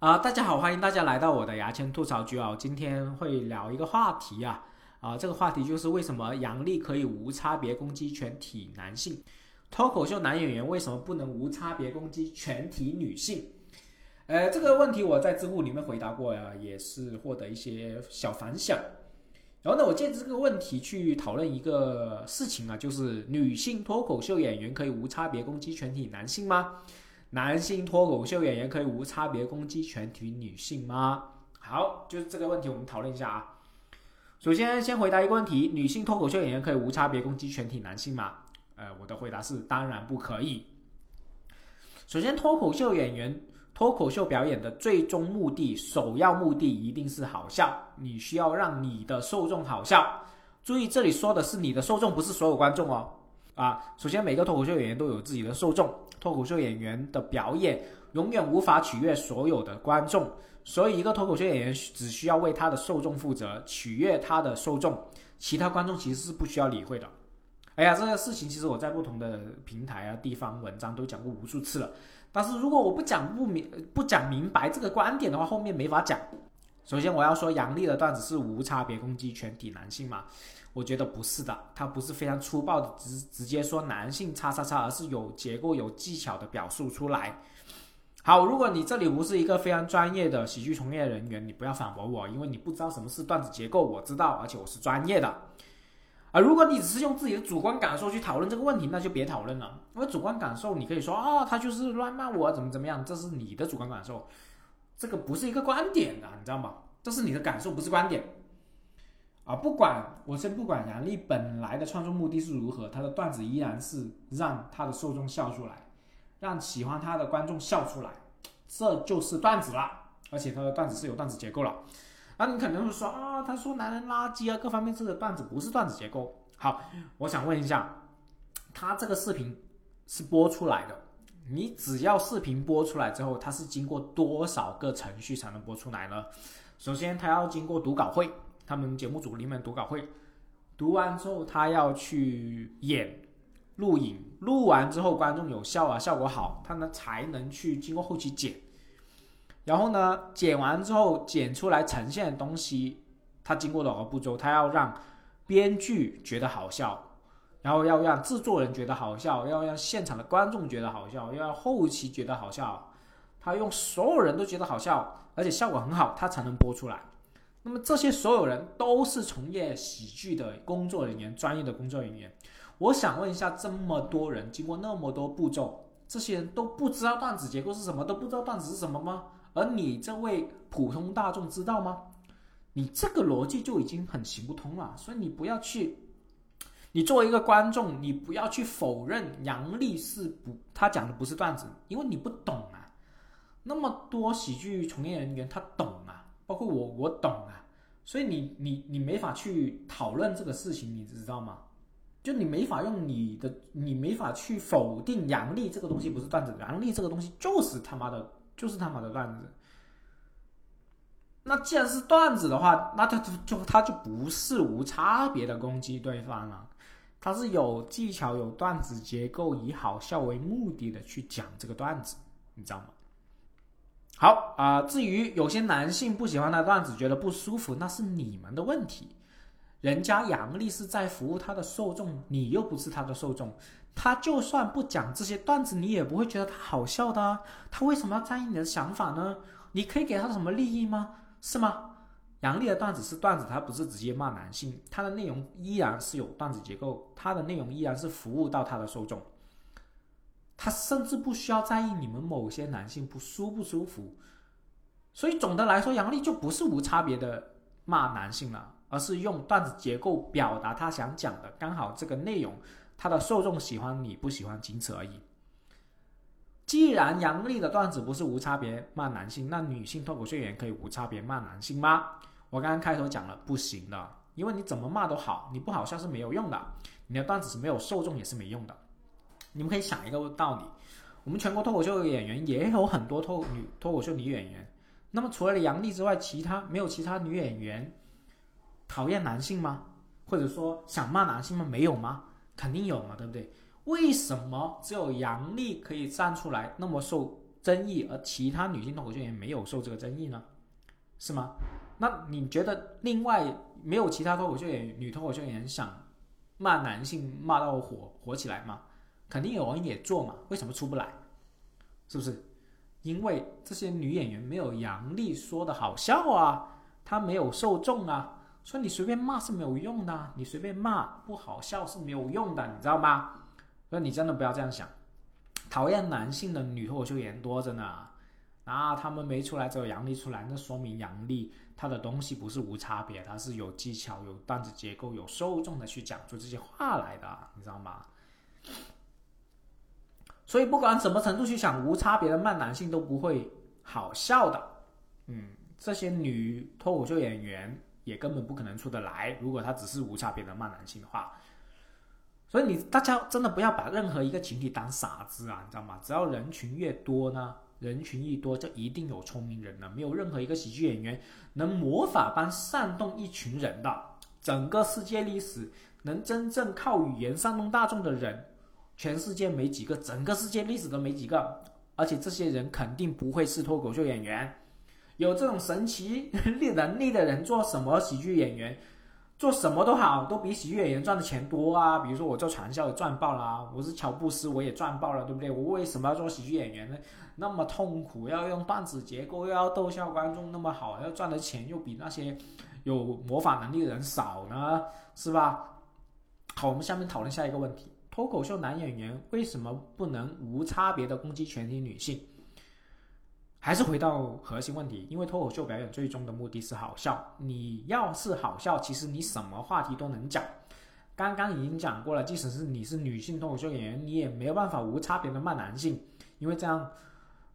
啊，大家好，欢迎大家来到我的牙签吐槽局啊！今天会聊一个话题啊，啊，这个话题就是为什么杨笠可以无差别攻击全体男性，脱口秀男演员为什么不能无差别攻击全体女性？呃，这个问题我在知乎里面回答过呀，也是获得一些小反响。然后呢，我借这个问题去讨论一个事情啊，就是女性脱口秀演员可以无差别攻击全体男性吗？男性脱口秀演员可以无差别攻击全体女性吗？好，就是这个问题，我们讨论一下啊。首先，先回答一个问题：女性脱口秀演员可以无差别攻击全体男性吗？呃，我的回答是当然不可以。首先，脱口秀演员脱口秀表演的最终目的、首要目的一定是好笑，你需要让你的受众好笑。注意，这里说的是你的受众，不是所有观众哦。啊，首先每个脱口秀演员都有自己的受众。脱口秀演员的表演永远无法取悦所有的观众，所以一个脱口秀演员只需要为他的受众负责，取悦他的受众，其他观众其实是不需要理会的。哎呀，这个事情其实我在不同的平台啊、地方文章都讲过无数次了。但是如果我不讲不明、不讲明白这个观点的话，后面没法讲。首先我要说杨笠的段子是无差别攻击全体男性嘛？我觉得不是的，他不是非常粗暴的直直接说男性叉叉叉，而是有结构、有技巧的表述出来。好，如果你这里不是一个非常专业的喜剧从业人员，你不要反驳我，因为你不知道什么是段子结构，我知道，而且我是专业的。啊，如果你只是用自己的主观感受去讨论这个问题，那就别讨论了。因为主观感受，你可以说啊，他就是乱骂我，怎么怎么样，这是你的主观感受，这个不是一个观点的，你知道吗？这是你的感受，不是观点。啊，不管我先不管杨笠本来的创作目的是如何，他的段子依然是让他的受众笑出来，让喜欢他的观众笑出来，这就是段子了。而且他的段子是有段子结构了。那你可能会说啊，他说男人垃圾啊，各方面这个段子不是段子结构。好，我想问一下，他这个视频是播出来的，你只要视频播出来之后，它是经过多少个程序才能播出来呢？首先，它要经过读稿会。他们节目组里面读稿会，读完之后他要去演录影，录完之后观众有笑啊，效果好，他呢才能去经过后期剪。然后呢，剪完之后剪出来呈现的东西，他经过多少个步骤？他要让编剧觉得好笑，然后要让制作人觉得好笑，要让现场的观众觉得好笑，要让后期觉得好笑，他用所有人都觉得好笑，而且效果很好，他才能播出来。那么这些所有人都是从业喜剧的工作人员，专业的工作人员。我想问一下，这么多人经过那么多步骤，这些人都不知道段子结构是什么，都不知道段子是什么吗？而你这位普通大众知道吗？你这个逻辑就已经很行不通了。所以你不要去，你作为一个观众，你不要去否认杨笠是不，他讲的不是段子，因为你不懂啊。那么多喜剧从业人员，他懂啊。包括我，我懂啊，所以你你你没法去讨论这个事情，你知道吗？就你没法用你的，你没法去否定杨笠这个东西不是段子，杨笠这个东西就是他妈的，就是他妈的段子。那既然是段子的话，那他就他就不是无差别的攻击对方了，他是有技巧、有段子结构，以好笑为目的的去讲这个段子，你知道吗？好啊，至于有些男性不喜欢他段子，觉得不舒服，那是你们的问题。人家杨笠是在服务他的受众，你又不是他的受众，他就算不讲这些段子，你也不会觉得他好笑的。他为什么要在意你的想法呢？你可以给他什么利益吗？是吗？杨笠的段子是段子，他不是直接骂男性，他的内容依然是有段子结构，他的内容依然是服务到他的受众。他甚至不需要在意你们某些男性不舒不舒服，所以总的来说，杨笠就不是无差别的骂男性了，而是用段子结构表达他想讲的，刚好这个内容他的受众喜欢你不喜欢，仅此而已。既然杨笠的段子不是无差别骂男性，那女性脱口秀演员可以无差别骂男性吗？我刚刚开头讲了，不行的，因为你怎么骂都好，你不好笑是没有用的，你的段子是没有受众也是没用的。你们可以想一个道理，我们全国脱口秀演员也有很多脱女脱口秀女演员，那么除了杨笠之外，其他没有其他女演员讨厌男性吗？或者说想骂男性吗？没有吗？肯定有嘛，对不对？为什么只有杨笠可以站出来那么受争议，而其他女性脱口秀演员没有受这个争议呢？是吗？那你觉得另外没有其他脱口秀演员、女脱口秀演员想骂男性骂到火火起来吗？肯定有人也做嘛，为什么出不来？是不是？因为这些女演员没有杨笠说的好笑啊，她没有受众啊，所以你随便骂是没有用的，你随便骂不好笑是没有用的，你知道吗？所以你真的不要这样想。讨厌男性的女脱口秀演员多着呢。啊，他们没出来，只有杨笠出来，那说明杨笠他的东西不是无差别，他是有技巧、有段子结构、有受众的去讲出这些话来的，你知道吗？所以不管什么程度去想无差别的骂男性都不会好笑的。嗯，这些女脱口秀演员也根本不可能出得来，如果他只是无差别的骂男性的话。所以你大家真的不要把任何一个群体当傻子啊，你知道吗？只要人群越多呢。人群一多，就一定有聪明人了。没有任何一个喜剧演员能魔法般煽动一群人的。整个世界历史能真正靠语言煽动大众的人，全世界没几个，整个世界历史都没几个。而且这些人肯定不会是脱口秀演员。有这种神奇力能力的人做什么喜剧演员？做什么都好，都比喜剧演员赚的钱多啊！比如说我做传销也赚爆了，我是乔布斯我也赚爆了，对不对？我为什么要做喜剧演员呢？那么痛苦，要用段子结构，又要逗笑观众，那么好，要赚的钱又比那些有魔法能力的人少呢，是吧？好，我们下面讨论下一个问题：脱口秀男演员为什么不能无差别的攻击全体女性？还是回到核心问题，因为脱口秀表演最终的目的是好笑。你要是好笑，其实你什么话题都能讲。刚刚已经讲过了，即使是你是女性脱口秀演员，你也没有办法无差别的骂男性，因为这样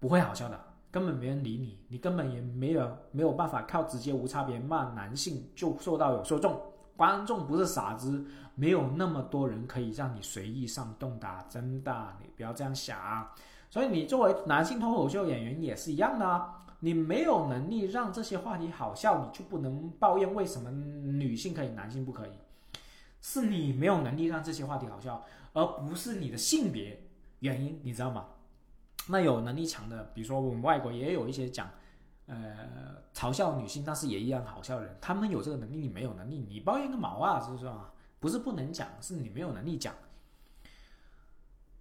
不会好笑的，根本没人理你，你根本也没有没有办法靠直接无差别骂男性就受到有受众。观众不是傻子，没有那么多人可以让你随意上动的，真的，你不要这样想。所以你作为男性脱口秀演员也是一样的啊，你没有能力让这些话题好笑，你就不能抱怨为什么女性可以，男性不可以，是你没有能力让这些话题好笑，而不是你的性别原因，你知道吗？那有能力强的，比如说我们外国也有一些讲，呃，嘲笑女性但是也一样好笑的人，他们有这个能力，你没有能力，你抱怨个毛啊，是不是啊？不是不能讲，是你没有能力讲。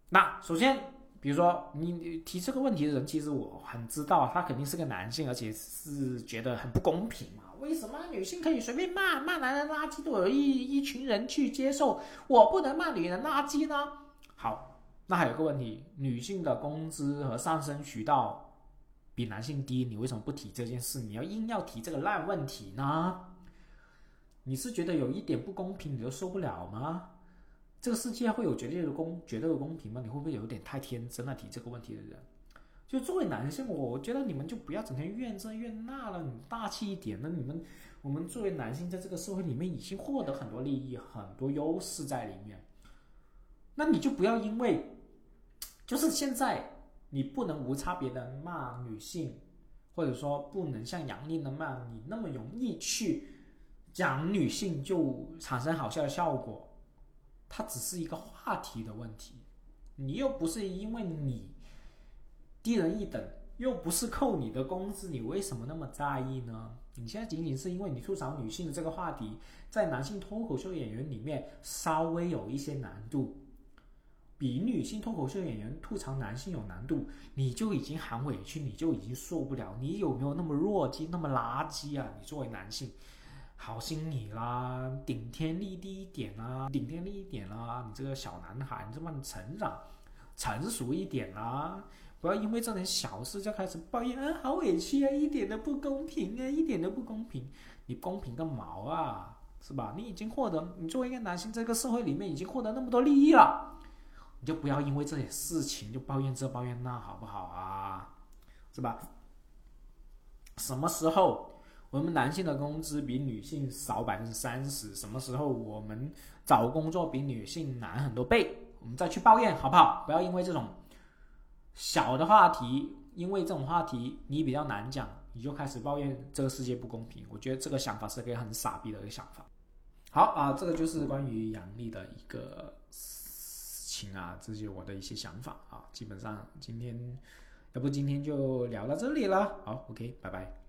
那首先。比如说，你提这个问题的人，其实我很知道，他肯定是个男性，而且是觉得很不公平嘛。为什么女性可以随便骂骂男人垃圾，都有一一群人去接受，我不能骂女人垃圾呢？好，那还有个问题，女性的工资和上升渠道比男性低，你为什么不提这件事？你要硬要提这个烂问题呢？你是觉得有一点不公平，你就受不了吗？这个世界会有绝对的公绝对的公平吗？你会不会有点太天真了？提这个问题的人，就作为男性，我觉得你们就不要整天怨这怨那了，你大气一点。那你们，我们作为男性，在这个社会里面已经获得很多利益，很多优势在里面。那你就不要因为，就是现在你不能无差别的骂女性，或者说不能像杨丽那骂你那么容易去讲女性就产生好笑的效果。它只是一个话题的问题，你又不是因为你低人一等，又不是扣你的工资，你为什么那么在意呢？你现在仅仅是因为你吐槽女性的这个话题，在男性脱口秀演员里面稍微有一些难度，比女性脱口秀演员吐槽男性有难度，你就已经很委屈，你就已经受不了，你有没有那么弱鸡，那么垃圾啊？你作为男性。好心你啦，顶天立地一点啦，顶天立地一点啦！你这个小男孩，你这么成长成熟一点啦，不要因为这点小事就开始抱怨啊，好委屈啊，一点都不公平啊，一点都不公平！你公平个毛啊，是吧？你已经获得，你作为一个男性，这个社会里面已经获得那么多利益了，你就不要因为这些事情就抱怨这抱怨那，好不好啊？是吧？什么时候？我们男性的工资比女性少百分之三十，什么时候我们找工作比女性难很多倍？我们再去抱怨好不好？不要因为这种小的话题，因为这种话题你比较难讲，你就开始抱怨这个世界不公平。我觉得这个想法是个很傻逼的一个想法。好啊，这个就是关于杨丽的一个事情啊，这是我的一些想法啊。基本上今天要不今天就聊到这里了，好，OK，拜拜。